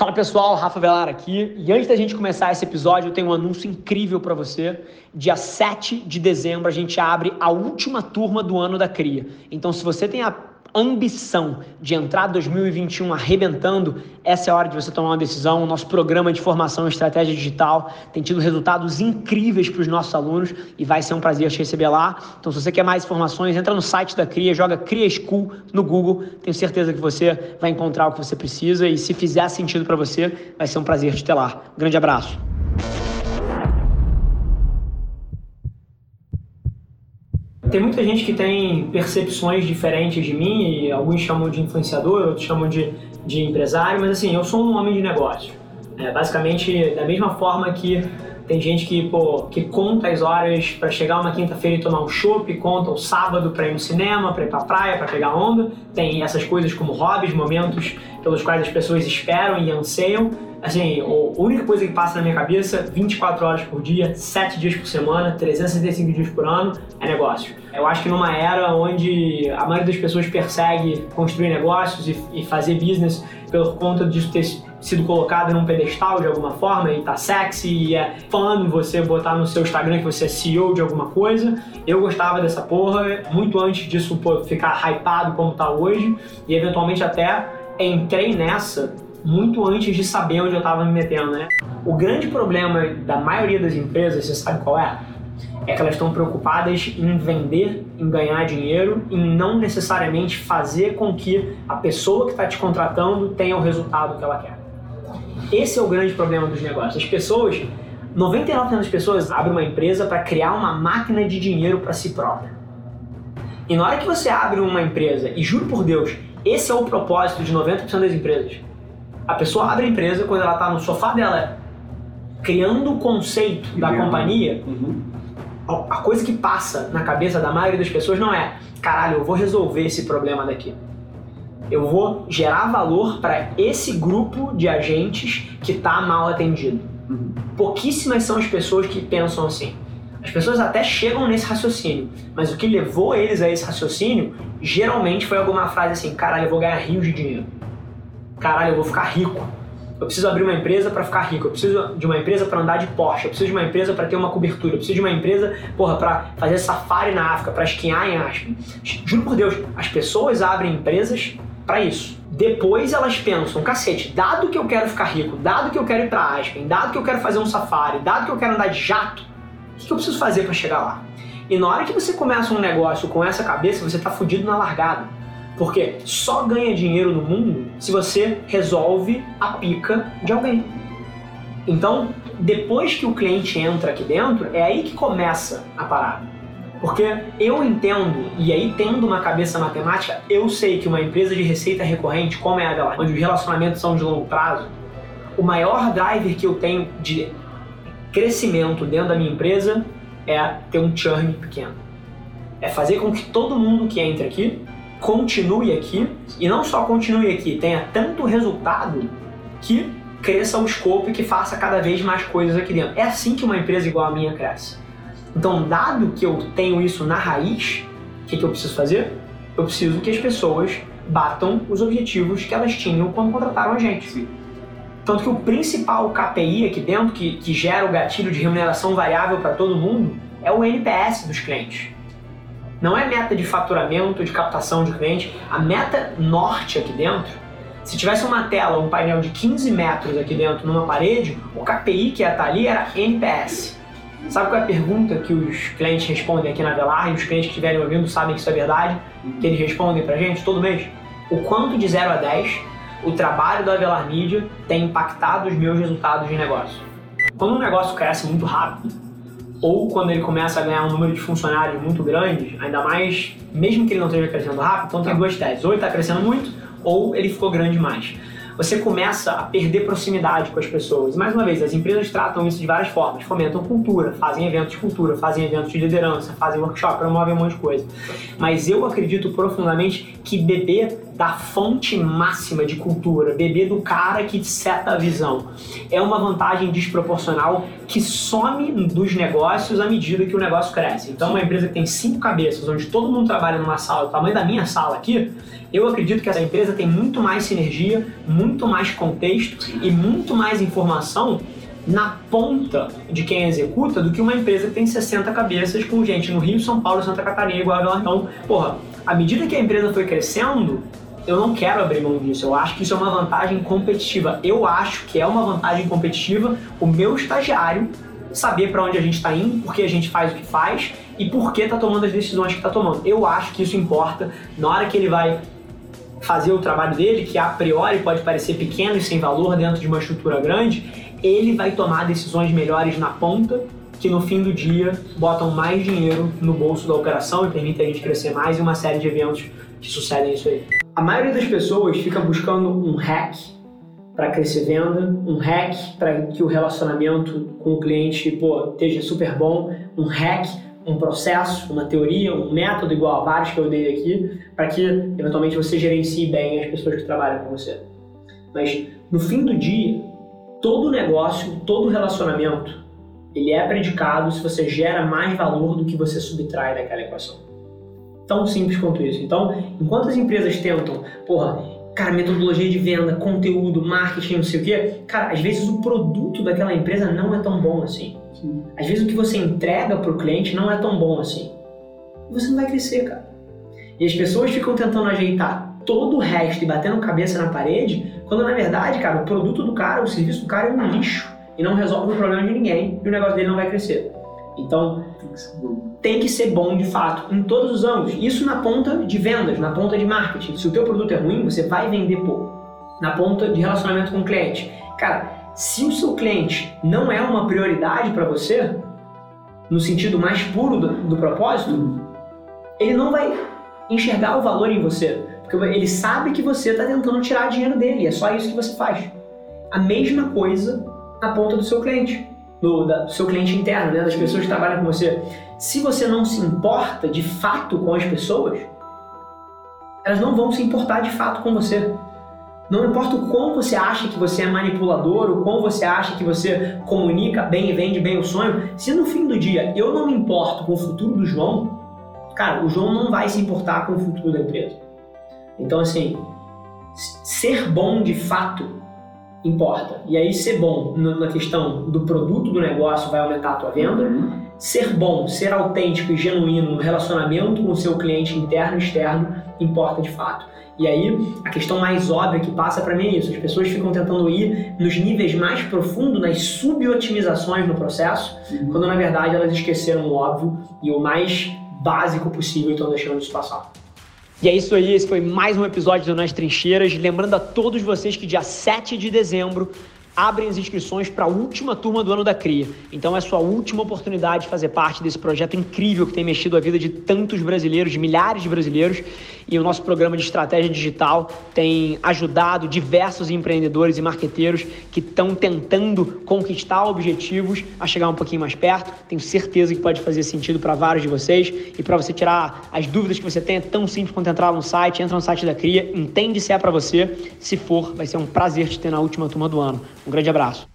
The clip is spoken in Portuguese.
Fala pessoal, Rafa Velar aqui. E antes da gente começar esse episódio, eu tenho um anúncio incrível para você. Dia 7 de dezembro a gente abre a última turma do ano da CRIA. Então, se você tem a ambição de entrar 2021 arrebentando, essa é a hora de você tomar uma decisão. O nosso programa de formação em estratégia digital tem tido resultados incríveis para os nossos alunos e vai ser um prazer te receber lá. Então, se você quer mais informações, entra no site da CRIA, joga CRIA School no Google. Tenho certeza que você vai encontrar o que você precisa e se fizer sentido para você, vai ser um prazer te ter lá. Grande abraço. Tem muita gente que tem percepções diferentes de mim, e alguns chamam de influenciador, outros chamam de, de empresário, mas assim, eu sou um homem de negócio. É, basicamente, da mesma forma que tem gente que, pô, que conta as horas para chegar uma quinta-feira e tomar um chopp, conta o sábado para ir no cinema, para ir pra praia, para pegar onda. Tem essas coisas como hobbies, momentos pelos quais as pessoas esperam e anseiam. Assim, a única coisa que passa na minha cabeça, 24 horas por dia, 7 dias por semana, 365 dias por ano, é negócio. Eu acho que numa era onde a maioria das pessoas persegue construir negócios e, e fazer business por conta disso ter sido colocado num pedestal de alguma forma e tá sexy e é fã você botar no seu Instagram que você é CEO de alguma coisa. Eu gostava dessa porra muito antes disso pô, ficar hypado como tá hoje e eventualmente até entrei nessa muito antes de saber onde eu estava me metendo, né? O grande problema da maioria das empresas, você sabe qual é? É que elas estão preocupadas em vender, em ganhar dinheiro, em não necessariamente fazer com que a pessoa que está te contratando tenha o resultado que ela quer. Esse é o grande problema dos negócios. As pessoas, 99% das pessoas abrem uma empresa para criar uma máquina de dinheiro para si própria. E na hora que você abre uma empresa, e juro por Deus, esse é o propósito de 90% das empresas. A pessoa abre a empresa quando ela está no sofá dela, criando o conceito da companhia. Uhum. A coisa que passa na cabeça da maioria das pessoas não é, caralho, eu vou resolver esse problema daqui eu vou gerar valor para esse grupo de agentes que está mal atendido. Uhum. Pouquíssimas são as pessoas que pensam assim. As pessoas até chegam nesse raciocínio, mas o que levou eles a esse raciocínio geralmente foi alguma frase assim: caralho, eu vou ganhar rios de dinheiro. Caralho, eu vou ficar rico. Eu preciso abrir uma empresa para ficar rico. Eu preciso de uma empresa para andar de Porsche. Eu preciso de uma empresa para ter uma cobertura. Eu preciso de uma empresa, porra, para fazer safari na África, para esquiar em Aspen. Juro por Deus, as pessoas abrem empresas para isso. Depois elas pensam, cacete, dado que eu quero ficar rico, dado que eu quero ir para Aspen, dado que eu quero fazer um safari, dado que eu quero andar de jato, o que eu preciso fazer para chegar lá? E na hora que você começa um negócio com essa cabeça, você tá fudido na largada. Porque só ganha dinheiro no mundo se você resolve a pica de alguém. Então, depois que o cliente entra aqui dentro, é aí que começa a parada. Porque eu entendo, e aí tendo uma cabeça matemática, eu sei que uma empresa de receita recorrente, como é a dela, onde os relacionamentos são de longo prazo, o maior driver que eu tenho de crescimento dentro da minha empresa é ter um churn pequeno. É fazer com que todo mundo que entra aqui continue aqui e não só continue aqui, tenha tanto resultado que cresça o escopo e que faça cada vez mais coisas aqui dentro. É assim que uma empresa igual a minha cresce. Então, dado que eu tenho isso na raiz, o que, que eu preciso fazer? Eu preciso que as pessoas batam os objetivos que elas tinham quando contrataram a gente. Sim. Tanto que o principal KPI aqui dentro, que, que gera o gatilho de remuneração variável para todo mundo, é o NPS dos clientes. Não é meta de faturamento, de captação de cliente. A meta norte aqui dentro, se tivesse uma tela, um painel de 15 metros aqui dentro numa parede, o KPI que ia estar ali era NPS. Sabe qual é a pergunta que os clientes respondem aqui na Velar e os clientes que estiverem ouvindo sabem que isso é verdade? Que eles respondem pra gente todo mês? O quanto de 0 a 10 o trabalho da Avelar Media tem impactado os meus resultados de negócio? Quando um negócio cresce muito rápido, ou quando ele começa a ganhar um número de funcionários muito grande, ainda mais, mesmo que ele não esteja crescendo rápido, então tem duas teses. Ou ele está crescendo muito, ou ele ficou grande demais você começa a perder proximidade com as pessoas. E mais uma vez, as empresas tratam isso de várias formas, fomentam cultura, fazem eventos de cultura, fazem eventos de liderança, fazem workshop, promovem um monte de coisa. Mas eu acredito profundamente que beber da fonte máxima de cultura, beber do cara que seta a visão, é uma vantagem desproporcional que some dos negócios à medida que o negócio cresce. Então, uma empresa que tem cinco cabeças, onde todo mundo trabalha numa sala do tamanho da minha sala aqui, eu acredito que essa empresa tem muito mais sinergia, muito mais contexto e muito mais informação na ponta de quem executa do que uma empresa que tem 60 cabeças com gente no Rio, São Paulo, Santa Catarina a Belo Então, porra, à medida que a empresa foi crescendo, eu não quero abrir mão disso. Eu acho que isso é uma vantagem competitiva. Eu acho que é uma vantagem competitiva o meu estagiário saber para onde a gente está indo, por que a gente faz o que faz e por que está tomando as decisões que está tomando. Eu acho que isso importa na hora que ele vai fazer o trabalho dele, que a priori pode parecer pequeno e sem valor dentro de uma estrutura grande, ele vai tomar decisões melhores na ponta que no fim do dia botam mais dinheiro no bolso da operação e permitem a gente crescer mais e uma série de eventos que sucedem isso aí. A maioria das pessoas fica buscando um hack para crescer venda, um hack para que o relacionamento com o cliente pô, esteja super bom, um hack, um processo, uma teoria, um método igual a vários que eu dei aqui, para que eventualmente você gerencie bem as pessoas que trabalham com você. Mas no fim do dia, todo negócio, todo relacionamento, ele é predicado se você gera mais valor do que você subtrai daquela equação. Tão simples quanto isso. Então, enquanto as empresas tentam, porra, cara, metodologia de venda, conteúdo, marketing, não sei o quê, cara, às vezes o produto daquela empresa não é tão bom assim. Sim. Às vezes o que você entrega para o cliente não é tão bom assim. E você não vai crescer, cara. E as pessoas ficam tentando ajeitar todo o resto e batendo cabeça na parede, quando na verdade, cara, o produto do cara, o serviço do cara é um lixo e não resolve o problema de ninguém e o negócio dele não vai crescer. Então, tem que ser bom de fato em todos os âmbitos. Isso na ponta de vendas, na ponta de marketing. Se o teu produto é ruim, você vai vender pouco. Na ponta de relacionamento com o cliente. Cara, se o seu cliente não é uma prioridade para você, no sentido mais puro do, do propósito, ele não vai enxergar o valor em você. Porque ele sabe que você está tentando tirar dinheiro dele. É só isso que você faz. A mesma coisa na ponta do seu cliente do, da, do seu cliente interno, né, das pessoas que trabalham com você. Se você não se importa de fato com as pessoas, elas não vão se importar de fato com você. Não importa o quão você acha que você é manipulador, o quão você acha que você comunica bem e vende bem o sonho, se no fim do dia eu não me importo com o futuro do João, cara, o João não vai se importar com o futuro da empresa. Então, assim, ser bom de fato importa. E aí ser bom na questão do produto do negócio vai aumentar a tua venda. Uhum. Ser bom, ser autêntico e genuíno no relacionamento com o seu cliente interno e externo importa de fato. E aí, a questão mais óbvia que passa para mim é isso. As pessoas ficam tentando ir nos níveis mais profundos, nas subotimizações no processo, uhum. quando na verdade elas esqueceram o óbvio e o mais básico possível e estão deixando isso passar. E é isso aí, esse foi mais um episódio do Nas Trincheiras. Lembrando a todos vocês que dia 7 de dezembro abrem as inscrições para a última turma do ano da CRIA. Então é sua última oportunidade de fazer parte desse projeto incrível que tem mexido a vida de tantos brasileiros, de milhares de brasileiros. E o nosso programa de estratégia digital tem ajudado diversos empreendedores e marqueteiros que estão tentando conquistar objetivos a chegar um pouquinho mais perto. Tenho certeza que pode fazer sentido para vários de vocês. E para você tirar as dúvidas que você tem, é tão simples quanto entrar no site, entra no site da CRIA, entende se é para você. Se for, vai ser um prazer te ter na última turma do ano. Um grande abraço.